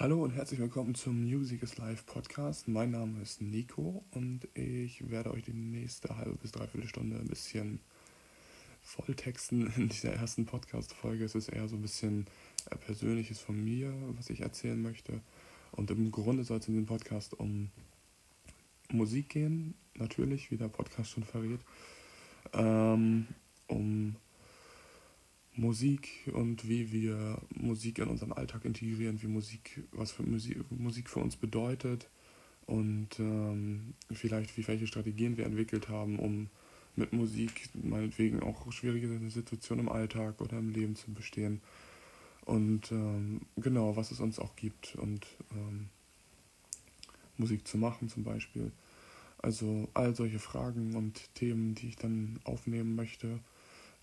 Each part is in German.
Hallo und herzlich willkommen zum Music is Live Podcast. Mein Name ist Nico und ich werde euch die nächste halbe bis dreiviertel Stunde ein bisschen volltexten in dieser ersten Podcast-Folge. Es ist eher so ein bisschen äh, Persönliches von mir, was ich erzählen möchte. Und im Grunde soll es in diesem Podcast um Musik gehen, natürlich, wie der Podcast schon verrät. Ähm, um Musik und wie wir Musik in unseren Alltag integrieren, wie Musik, was für Musik, Musik für uns bedeutet und ähm, vielleicht wie welche Strategien wir entwickelt haben, um mit Musik meinetwegen auch schwierige Situationen im Alltag oder im Leben zu bestehen. Und ähm, genau, was es uns auch gibt und ähm, Musik zu machen zum Beispiel. Also all solche Fragen und Themen, die ich dann aufnehmen möchte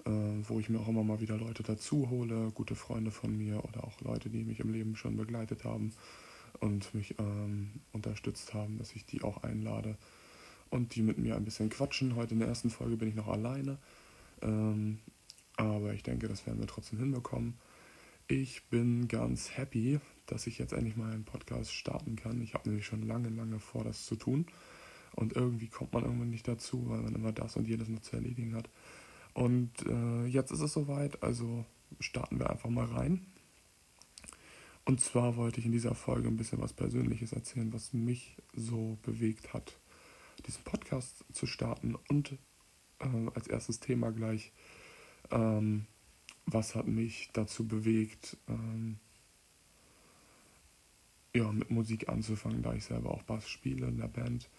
äh, wo ich mir auch immer mal wieder Leute dazu hole, gute Freunde von mir oder auch Leute, die mich im Leben schon begleitet haben und mich ähm, unterstützt haben, dass ich die auch einlade und die mit mir ein bisschen quatschen. Heute in der ersten Folge bin ich noch alleine, ähm, aber ich denke, das werden wir trotzdem hinbekommen. Ich bin ganz happy, dass ich jetzt endlich mal einen Podcast starten kann. Ich habe nämlich schon lange, lange vor, das zu tun. Und irgendwie kommt man irgendwann nicht dazu, weil man immer das und jenes noch zu erledigen hat. Und äh, jetzt ist es soweit, also starten wir einfach mal rein. Und zwar wollte ich in dieser Folge ein bisschen was Persönliches erzählen, was mich so bewegt hat, diesen Podcast zu starten. Und äh, als erstes Thema gleich, ähm, was hat mich dazu bewegt, ähm, ja, mit Musik anzufangen, da ich selber auch Bass spiele in der Band.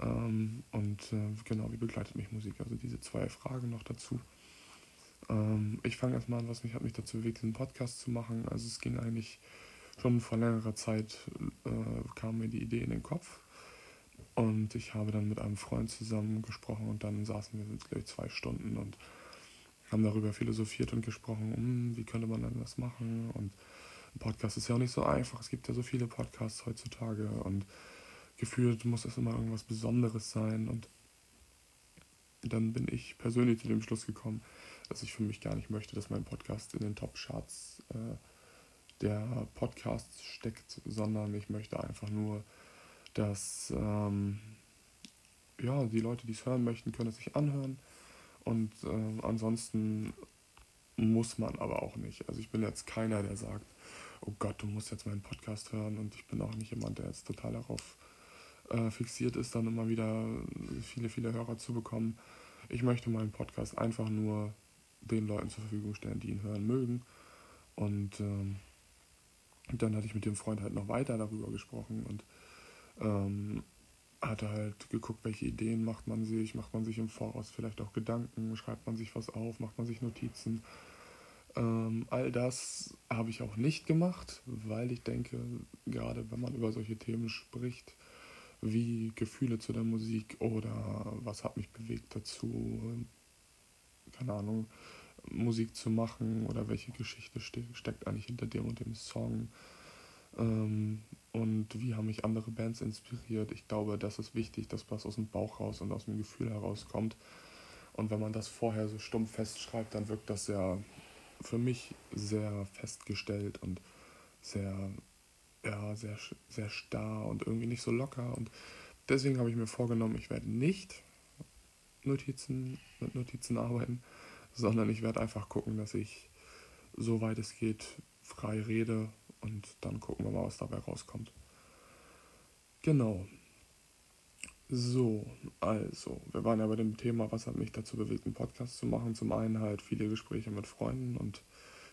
Ähm, und äh, genau, wie begleitet mich Musik? Also diese zwei Fragen noch dazu. Ähm, ich fange erstmal an, was mich hat mich dazu bewegt, diesen Podcast zu machen. Also es ging eigentlich schon vor längerer Zeit, äh, kam mir die Idee in den Kopf. Und ich habe dann mit einem Freund zusammen gesprochen und dann saßen wir, glaube ich, zwei Stunden und haben darüber philosophiert und gesprochen, hm, wie könnte man dann das machen. Und ein Podcast ist ja auch nicht so einfach. Es gibt ja so viele Podcasts heutzutage und gefühlt muss es immer irgendwas Besonderes sein. Und dann bin ich persönlich zu dem Schluss gekommen, dass ich für mich gar nicht möchte, dass mein Podcast in den Top-Charts äh, der Podcasts steckt, sondern ich möchte einfach nur, dass ähm, ja, die Leute, die es hören möchten, können es sich anhören. Und äh, ansonsten muss man aber auch nicht. Also ich bin jetzt keiner, der sagt, oh Gott, du musst jetzt meinen Podcast hören. Und ich bin auch nicht jemand, der jetzt total darauf äh, fixiert ist, dann immer wieder viele, viele Hörer zu bekommen. Ich möchte meinen Podcast einfach nur den Leuten zur Verfügung stellen, die ihn hören mögen. Und ähm, dann hatte ich mit dem Freund halt noch weiter darüber gesprochen und ähm, hatte halt geguckt, welche Ideen macht man sich, macht man sich im Voraus vielleicht auch Gedanken, schreibt man sich was auf, macht man sich Notizen. Ähm, all das habe ich auch nicht gemacht, weil ich denke, gerade wenn man über solche Themen spricht, wie Gefühle zu der Musik oder was hat mich bewegt dazu, keine Ahnung, Musik zu machen oder welche Geschichte ste steckt eigentlich hinter dem und dem Song ähm, und wie haben mich andere Bands inspiriert. Ich glaube, das ist wichtig, dass was aus dem Bauch raus und aus dem Gefühl herauskommt. Und wenn man das vorher so stumpf festschreibt, dann wirkt das ja für mich sehr festgestellt und sehr ja, sehr, sehr starr und irgendwie nicht so locker. Und deswegen habe ich mir vorgenommen, ich werde nicht Notizen, mit Notizen arbeiten, sondern ich werde einfach gucken, dass ich, soweit es geht, frei rede und dann gucken wir mal, was dabei rauskommt. Genau. So, also, wir waren ja bei dem Thema, was hat mich dazu bewegt, einen Podcast zu machen. Zum einen halt viele Gespräche mit Freunden und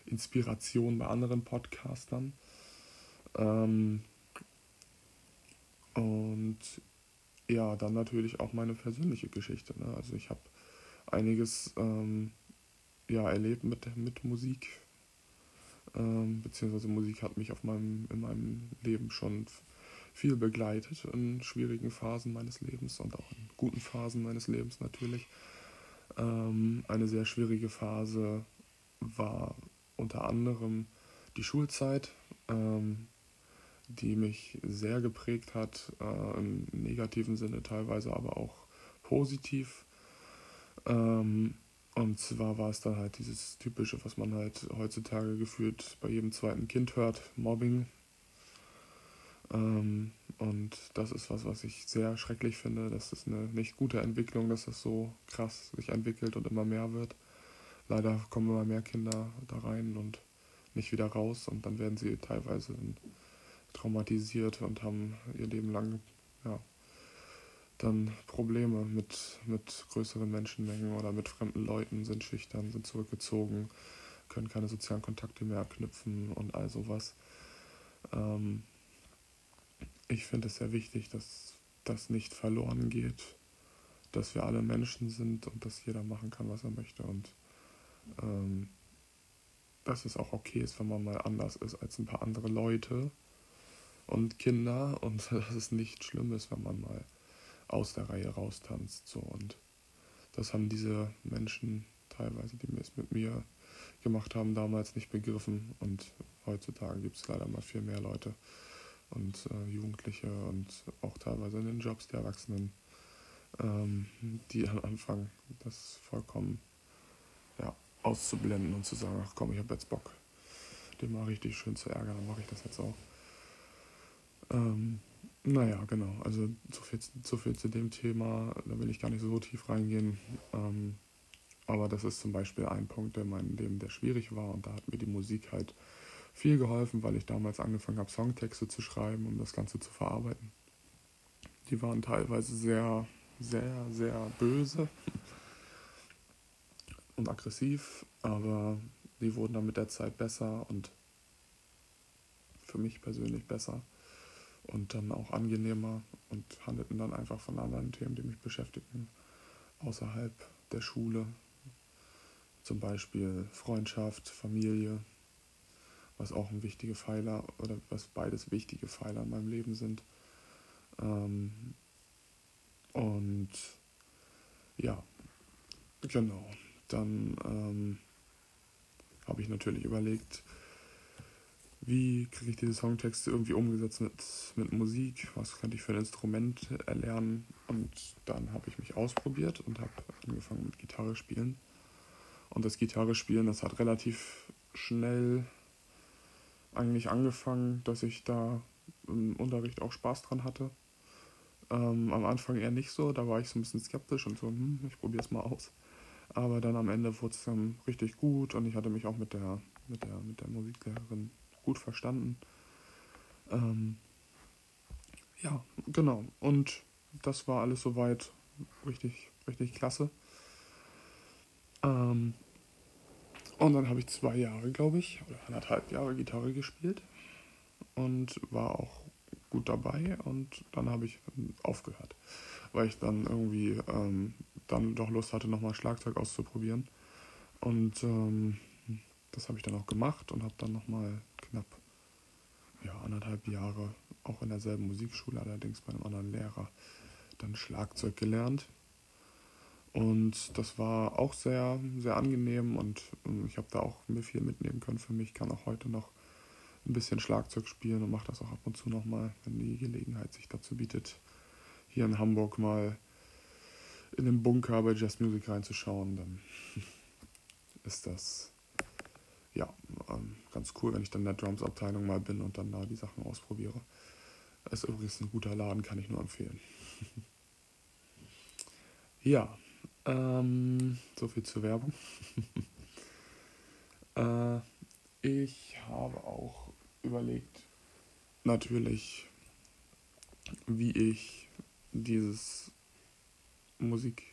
Inspiration bei anderen Podcastern. Ähm, und ja, dann natürlich auch meine persönliche Geschichte. Ne? Also ich habe einiges ähm, ja, erlebt mit, mit Musik. Ähm, beziehungsweise Musik hat mich auf meinem, in meinem Leben schon viel begleitet in schwierigen Phasen meines Lebens und auch in guten Phasen meines Lebens natürlich. Ähm, eine sehr schwierige Phase war unter anderem die Schulzeit. Ähm, die mich sehr geprägt hat, äh, im negativen Sinne teilweise, aber auch positiv. Ähm, und zwar war es dann halt dieses typische, was man halt heutzutage gefühlt bei jedem zweiten Kind hört, Mobbing. Ähm, und das ist was, was ich sehr schrecklich finde. Das ist eine nicht gute Entwicklung, dass das so krass sich entwickelt und immer mehr wird. Leider kommen immer mehr Kinder da rein und nicht wieder raus und dann werden sie teilweise traumatisiert und haben ihr Leben lang ja, dann Probleme mit, mit größeren Menschenmengen oder mit fremden Leuten, sind schüchtern, sind zurückgezogen, können keine sozialen Kontakte mehr knüpfen und all sowas. Ähm, ich finde es sehr wichtig, dass das nicht verloren geht, dass wir alle Menschen sind und dass jeder machen kann, was er möchte und ähm, dass es auch okay ist, wenn man mal anders ist als ein paar andere Leute und Kinder und dass es nicht schlimm ist, wenn man mal aus der Reihe raustanzt. So. Und das haben diese Menschen teilweise, die es mit mir gemacht haben, damals nicht begriffen. Und heutzutage gibt es leider mal viel mehr Leute und äh, Jugendliche und auch teilweise in den Jobs die Erwachsenen, ähm, die dann anfangen, das vollkommen ja, auszublenden und zu sagen, ach komm, ich habe jetzt Bock, den mal richtig schön zu ärgern, dann mache ich das jetzt auch. Ähm, naja, genau. Also so viel, so viel zu dem Thema. Da will ich gar nicht so tief reingehen. Ähm, aber das ist zum Beispiel ein Punkt in meinem Leben, der schwierig war. Und da hat mir die Musik halt viel geholfen, weil ich damals angefangen habe, Songtexte zu schreiben, um das Ganze zu verarbeiten. Die waren teilweise sehr, sehr, sehr böse und aggressiv, aber die wurden dann mit der Zeit besser und für mich persönlich besser und dann auch angenehmer und handelten dann einfach von anderen Themen, die mich beschäftigen, außerhalb der Schule. Zum Beispiel Freundschaft, Familie, was auch ein wichtiger Pfeiler oder was beides wichtige Pfeiler in meinem Leben sind. Ähm, und ja, genau. Dann ähm, habe ich natürlich überlegt, wie kriege ich diese Songtexte irgendwie umgesetzt mit, mit Musik, was könnte ich für ein Instrument erlernen. Und dann habe ich mich ausprobiert und habe angefangen mit Gitarre spielen. Und das Gitarre spielen, das hat relativ schnell eigentlich angefangen, dass ich da im Unterricht auch Spaß dran hatte. Ähm, am Anfang eher nicht so, da war ich so ein bisschen skeptisch und so, hm, ich probiere es mal aus. Aber dann am Ende wurde es dann richtig gut und ich hatte mich auch mit der, mit der, mit der Musiklehrerin gut verstanden. Ähm, ja, genau. Und das war alles soweit richtig, richtig klasse. Ähm, und dann habe ich zwei Jahre, glaube ich, oder anderthalb Jahre Gitarre gespielt und war auch gut dabei und dann habe ich aufgehört, weil ich dann irgendwie ähm, dann doch Lust hatte, nochmal Schlagzeug auszuprobieren. Und ähm, das habe ich dann auch gemacht und habe dann nochmal knapp ja, anderthalb Jahre auch in derselben Musikschule, allerdings bei einem anderen Lehrer, dann Schlagzeug gelernt. Und das war auch sehr, sehr angenehm und ähm, ich habe da auch viel mitnehmen können für mich. kann auch heute noch ein bisschen Schlagzeug spielen und mache das auch ab und zu nochmal, wenn die Gelegenheit sich dazu bietet, hier in Hamburg mal in den Bunker bei Jazz Music reinzuschauen, dann ist das ja, ähm, ganz cool, wenn ich dann in der Drums-Abteilung mal bin und dann da die Sachen ausprobiere. Ist übrigens ein guter Laden, kann ich nur empfehlen. ja, ähm, so viel zur Werbung. äh, ich habe auch überlegt, natürlich, wie ich dieses Musik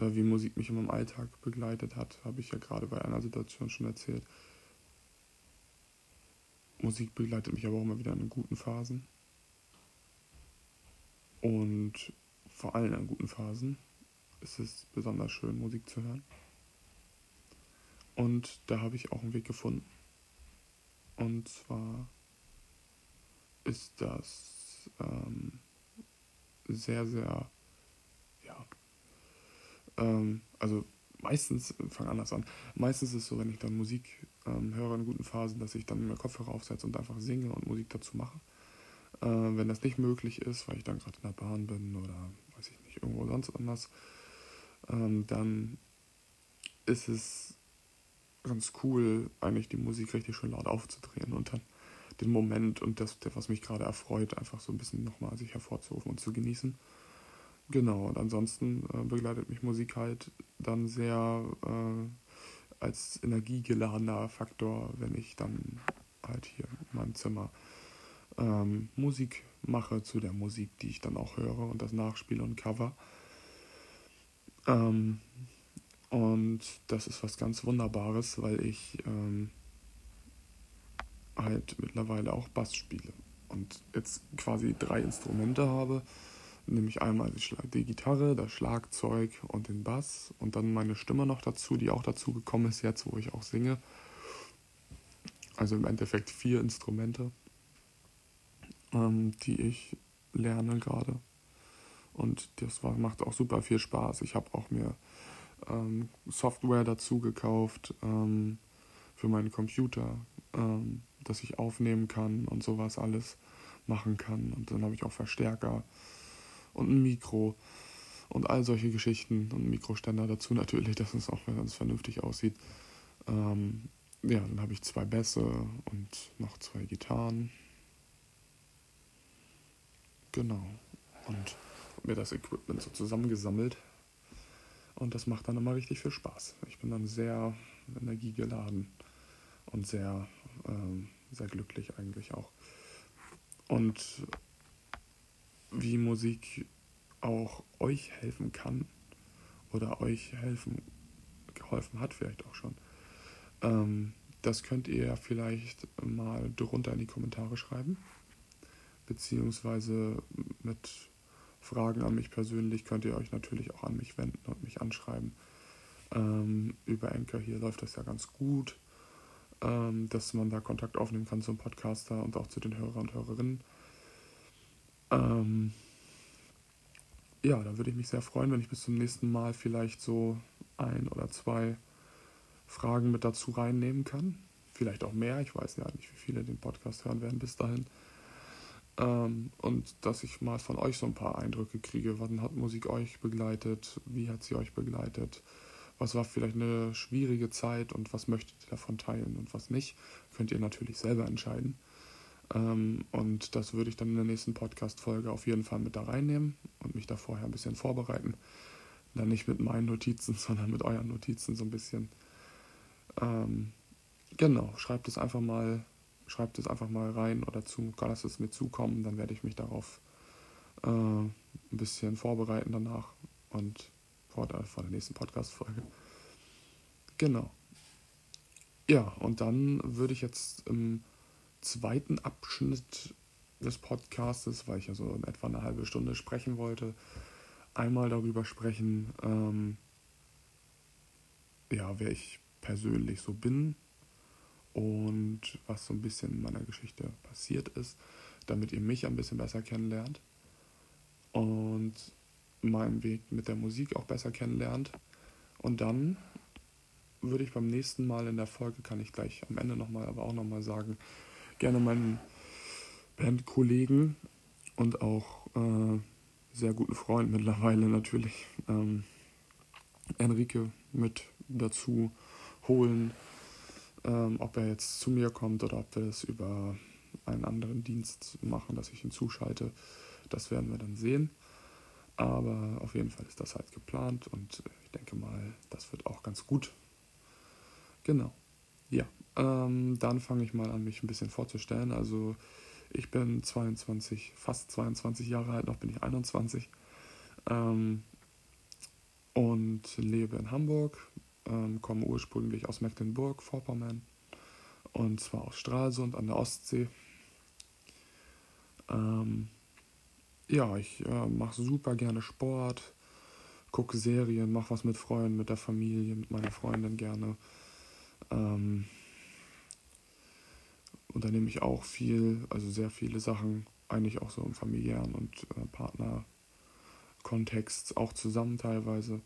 wie Musik mich in meinem Alltag begleitet hat, habe ich ja gerade bei einer Situation schon erzählt. Musik begleitet mich aber auch immer wieder in guten Phasen. Und vor allem in guten Phasen ist es besonders schön, Musik zu hören. Und da habe ich auch einen Weg gefunden. Und zwar ist das ähm, sehr, sehr ähm, also meistens, fang anders an, meistens ist es so, wenn ich dann Musik ähm, höre in guten Phasen, dass ich dann mir Kopfhörer aufsetze und einfach singe und Musik dazu mache. Äh, wenn das nicht möglich ist, weil ich dann gerade in der Bahn bin oder weiß ich nicht, irgendwo sonst anders, ähm, dann ist es ganz cool, eigentlich die Musik richtig schön laut aufzudrehen und dann den Moment und das, was mich gerade erfreut, einfach so ein bisschen nochmal sich hervorzurufen und zu genießen. Genau, und ansonsten äh, begleitet mich Musik halt dann sehr äh, als energiegeladener Faktor, wenn ich dann halt hier in meinem Zimmer ähm, Musik mache zu der Musik, die ich dann auch höre und das nachspiele und cover. Ähm, und das ist was ganz Wunderbares, weil ich ähm, halt mittlerweile auch Bass spiele und jetzt quasi drei Instrumente habe, nämlich einmal die Gitarre, das Schlagzeug und den Bass und dann meine Stimme noch dazu, die auch dazu gekommen ist jetzt, wo ich auch singe. Also im Endeffekt vier Instrumente, ähm, die ich lerne gerade. Und das war, macht auch super viel Spaß. Ich habe auch mir ähm, Software dazu gekauft ähm, für meinen Computer, ähm, dass ich aufnehmen kann und sowas alles machen kann. Und dann habe ich auch Verstärker und ein Mikro und all solche Geschichten und ein Mikroständer dazu natürlich, dass es auch ganz vernünftig aussieht. Ähm, ja, dann habe ich zwei Bässe und noch zwei Gitarren. Genau. Und mir das Equipment so zusammengesammelt. Und das macht dann immer richtig viel Spaß. Ich bin dann sehr energiegeladen und sehr, ähm, sehr glücklich eigentlich auch. Und wie Musik auch euch helfen kann oder euch helfen, geholfen hat vielleicht auch schon, ähm, das könnt ihr vielleicht mal drunter in die Kommentare schreiben. Beziehungsweise mit Fragen an mich persönlich könnt ihr euch natürlich auch an mich wenden und mich anschreiben. Ähm, über Anchor hier läuft das ja ganz gut, ähm, dass man da Kontakt aufnehmen kann zum Podcaster und auch zu den Hörern und Hörerinnen. Ähm, ja, da würde ich mich sehr freuen, wenn ich bis zum nächsten Mal vielleicht so ein oder zwei Fragen mit dazu reinnehmen kann. Vielleicht auch mehr, ich weiß ja nicht, wie viele den Podcast hören werden bis dahin. Ähm, und dass ich mal von euch so ein paar Eindrücke kriege. Wann hat Musik euch begleitet? Wie hat sie euch begleitet? Was war vielleicht eine schwierige Zeit und was möchtet ihr davon teilen und was nicht? Könnt ihr natürlich selber entscheiden. Ähm, und das würde ich dann in der nächsten Podcast-Folge auf jeden Fall mit da reinnehmen und mich da vorher ein bisschen vorbereiten. Dann nicht mit meinen Notizen, sondern mit euren Notizen so ein bisschen. Ähm, genau, schreibt es einfach mal schreibt es einfach mal rein oder zu, lasst es mir zukommen, dann werde ich mich darauf äh, ein bisschen vorbereiten danach und vor der, vor der nächsten Podcast-Folge. Genau. Ja, und dann würde ich jetzt im zweiten Abschnitt des Podcastes, weil ich ja so in etwa eine halbe Stunde sprechen wollte, einmal darüber sprechen, ähm, ja, wer ich persönlich so bin, und was so ein bisschen in meiner Geschichte passiert ist, damit ihr mich ein bisschen besser kennenlernt und meinen Weg mit der Musik auch besser kennenlernt. Und dann würde ich beim nächsten Mal in der Folge, kann ich gleich am Ende nochmal, aber auch nochmal sagen, gerne meinen Bandkollegen und auch äh, sehr guten Freund mittlerweile natürlich, ähm, Enrique mit dazu holen ähm, ob er jetzt zu mir kommt oder ob wir es über einen anderen Dienst machen, dass ich ihn zuschalte, das werden wir dann sehen. Aber auf jeden Fall ist das halt geplant und ich denke mal, das wird auch ganz gut. Genau. Ja, ähm, dann fange ich mal an, mich ein bisschen vorzustellen. Also ich bin 22, fast 22 Jahre alt, noch bin ich 21 ähm, und lebe in Hamburg, ähm, komme ursprünglich aus Mecklenburg, Vorpommern und zwar aus Stralsund an der Ostsee. Ähm, ja, ich äh, mache super gerne Sport, gucke Serien, mache was mit Freunden, mit der Familie, mit meiner Freundin gerne. Ähm, unternehme ich auch viel, also sehr viele Sachen, eigentlich auch so im familiären und äh, Partnerkontext, auch zusammen teilweise.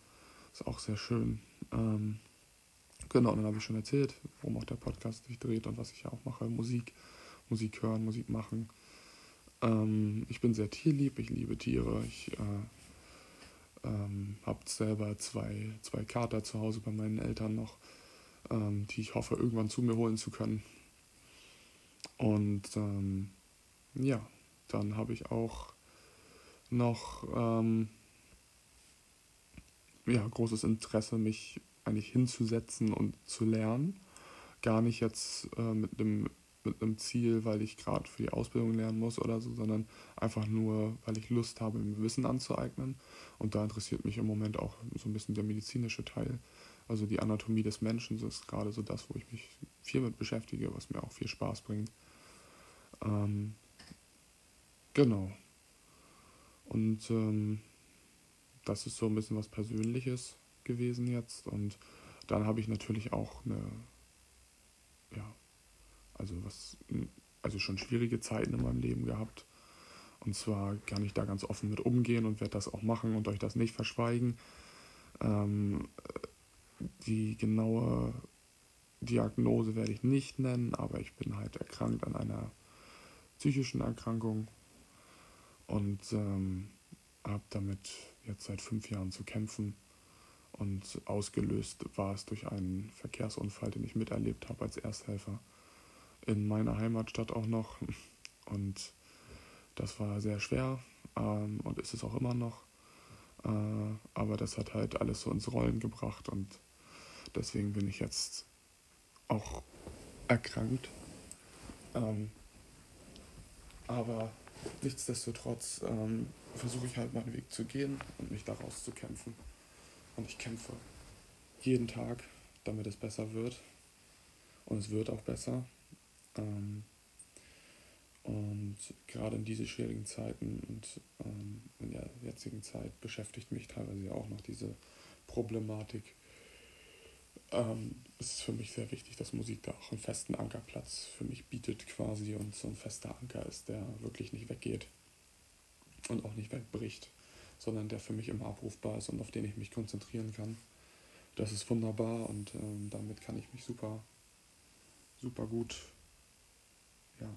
Ist auch sehr schön. Ähm, genau, dann habe ich schon erzählt, worum auch der Podcast sich dreht und was ich ja auch mache. Musik, Musik hören, Musik machen. Ähm, ich bin sehr tierlieb, ich liebe Tiere. Ich äh, ähm, habe selber zwei, zwei Kater zu Hause bei meinen Eltern noch, ähm, die ich hoffe, irgendwann zu mir holen zu können. Und ähm, ja, dann habe ich auch noch ähm, ja, großes Interesse, mich eigentlich hinzusetzen und zu lernen. Gar nicht jetzt äh, mit einem mit einem Ziel, weil ich gerade für die Ausbildung lernen muss oder so, sondern einfach nur, weil ich Lust habe, mir Wissen anzueignen. Und da interessiert mich im Moment auch so ein bisschen der medizinische Teil. Also die Anatomie des Menschen ist gerade so das, wo ich mich viel mit beschäftige, was mir auch viel Spaß bringt. Ähm, genau. Und ähm, das ist so ein bisschen was Persönliches gewesen jetzt. Und dann habe ich natürlich auch eine, ja, also was, also schon schwierige Zeiten in meinem Leben gehabt. Und zwar kann ich da ganz offen mit umgehen und werde das auch machen und euch das nicht verschweigen. Ähm, die genaue Diagnose werde ich nicht nennen, aber ich bin halt erkrankt an einer psychischen Erkrankung und ähm, habe damit jetzt seit fünf Jahren zu kämpfen. Und ausgelöst war es durch einen Verkehrsunfall, den ich miterlebt habe als Ersthelfer in meiner Heimatstadt auch noch. Und das war sehr schwer ähm, und ist es auch immer noch. Äh, aber das hat halt alles so ins Rollen gebracht und deswegen bin ich jetzt auch erkrankt. Ähm, aber nichtsdestotrotz ähm, versuche ich halt meinen Weg zu gehen und mich daraus zu kämpfen. Und ich kämpfe jeden Tag, damit es besser wird. Und es wird auch besser. Ähm, und gerade in diese schwierigen Zeiten und ähm, in der jetzigen Zeit beschäftigt mich teilweise auch noch diese Problematik. Ähm, es ist für mich sehr wichtig, dass Musik da auch einen festen Ankerplatz für mich bietet quasi und so ein fester Anker ist, der wirklich nicht weggeht und auch nicht wegbricht, sondern der für mich immer abrufbar ist und auf den ich mich konzentrieren kann. Das ist wunderbar und ähm, damit kann ich mich super, super gut ja,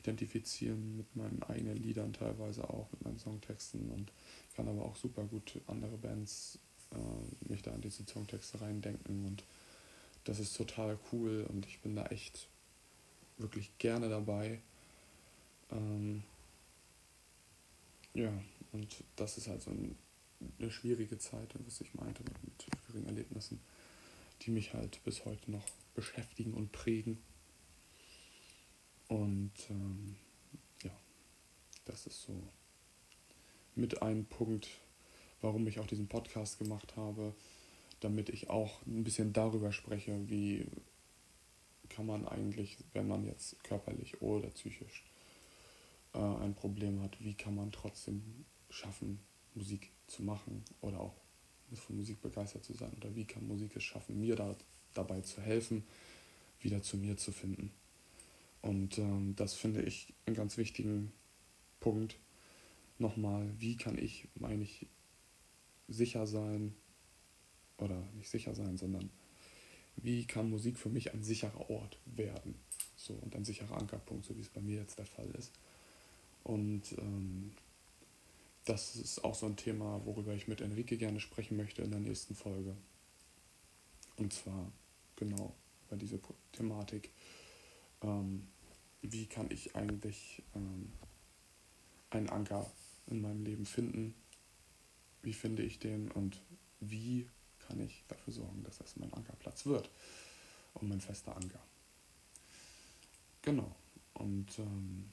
identifizieren mit meinen eigenen Liedern teilweise auch, mit meinen Songtexten und kann aber auch super gut andere Bands äh, mich da in diese Songtexte reindenken und das ist total cool und ich bin da echt wirklich gerne dabei. Ähm, ja, und das ist halt so ein, eine schwierige Zeit, was ich meinte mit, mit schwierigen Erlebnissen, die mich halt bis heute noch beschäftigen und prägen. Und ähm, ja, das ist so mit einem Punkt, warum ich auch diesen Podcast gemacht habe, damit ich auch ein bisschen darüber spreche, wie kann man eigentlich, wenn man jetzt körperlich oder psychisch äh, ein Problem hat, wie kann man trotzdem schaffen, Musik zu machen oder auch von Musik begeistert zu sein oder wie kann Musik es schaffen, mir da, dabei zu helfen, wieder zu mir zu finden. Und ähm, das finde ich einen ganz wichtigen Punkt. Nochmal, wie kann ich, meine ich, sicher sein, oder nicht sicher sein, sondern wie kann Musik für mich ein sicherer Ort werden? So, und ein sicherer Ankerpunkt, so wie es bei mir jetzt der Fall ist. Und ähm, das ist auch so ein Thema, worüber ich mit Enrique gerne sprechen möchte in der nächsten Folge. Und zwar genau über diese Thematik ähm, wie kann ich eigentlich ähm, einen Anker in meinem Leben finden, wie finde ich den und wie kann ich dafür sorgen, dass das mein Ankerplatz wird und mein fester Anker. Genau. Und ähm,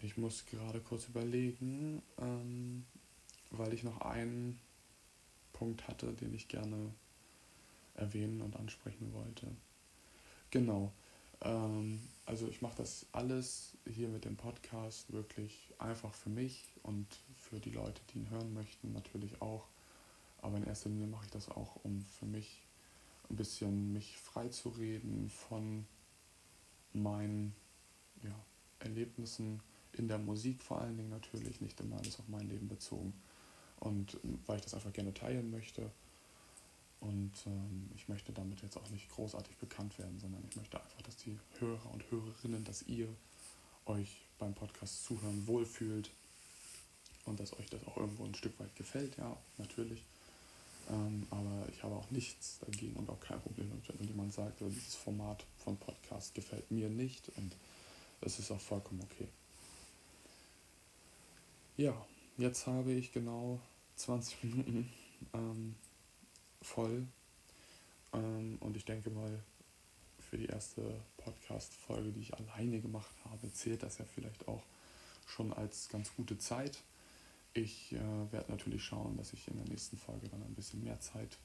ich muss gerade kurz überlegen, ähm, weil ich noch einen Punkt hatte, den ich gerne erwähnen und ansprechen wollte. Genau. Ähm, also ich mache das alles hier mit dem Podcast wirklich einfach für mich und für die Leute, die ihn hören möchten, natürlich auch. Aber in erster Linie mache ich das auch, um für mich ein bisschen mich freizureden von meinen ja, Erlebnissen in der Musik vor allen Dingen natürlich, nicht immer alles auf mein Leben bezogen. Und weil ich das einfach gerne teilen möchte und ähm, ich möchte damit jetzt auch nicht großartig bekannt werden, sondern ich möchte einfach, dass die Hörer und Hörerinnen, dass ihr euch beim Podcast zuhören wohlfühlt und dass euch das auch irgendwo ein Stück weit gefällt, ja, natürlich. Ähm, aber ich habe auch nichts dagegen und auch kein Problem damit, wenn jemand sagt, dieses Format von Podcast gefällt mir nicht und es ist auch vollkommen okay. Ja, jetzt habe ich genau 20 Minuten ähm, voll ähm, und ich denke mal, für die erste Podcast-Folge, die ich alleine gemacht habe, zählt das ja vielleicht auch schon als ganz gute Zeit. Ich äh, werde natürlich schauen, dass ich in der nächsten Folge dann ein bisschen mehr Zeit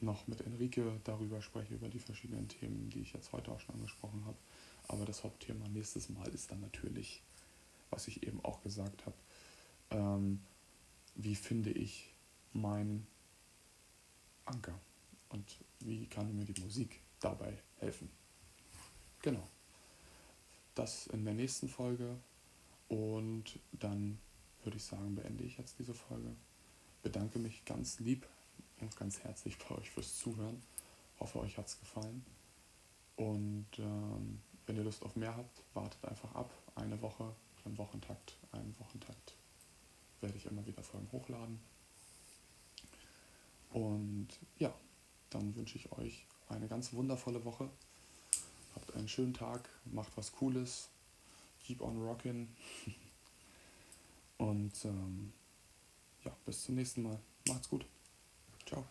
noch mit Enrique darüber spreche, über die verschiedenen Themen, die ich jetzt heute auch schon angesprochen habe. Aber das Hauptthema nächstes Mal ist dann natürlich, was ich eben auch gesagt habe, ähm, wie finde ich meinen Anker und wie kann mir die Musik dabei helfen. Genau. Das in der nächsten Folge und dann würde ich sagen, beende ich jetzt diese Folge. Bedanke mich ganz lieb und ganz herzlich bei euch fürs Zuhören. Hoffe, euch hat es gefallen. Und ähm, wenn ihr Lust auf mehr habt, wartet einfach ab. Eine Woche, im Wochentakt, einen Wochentakt werde ich immer wieder Folgen hochladen. Und ja, dann wünsche ich euch eine ganz wundervolle Woche. Habt einen schönen Tag, macht was Cooles, keep on rockin'. Und ähm, ja, bis zum nächsten Mal. Macht's gut. Ciao.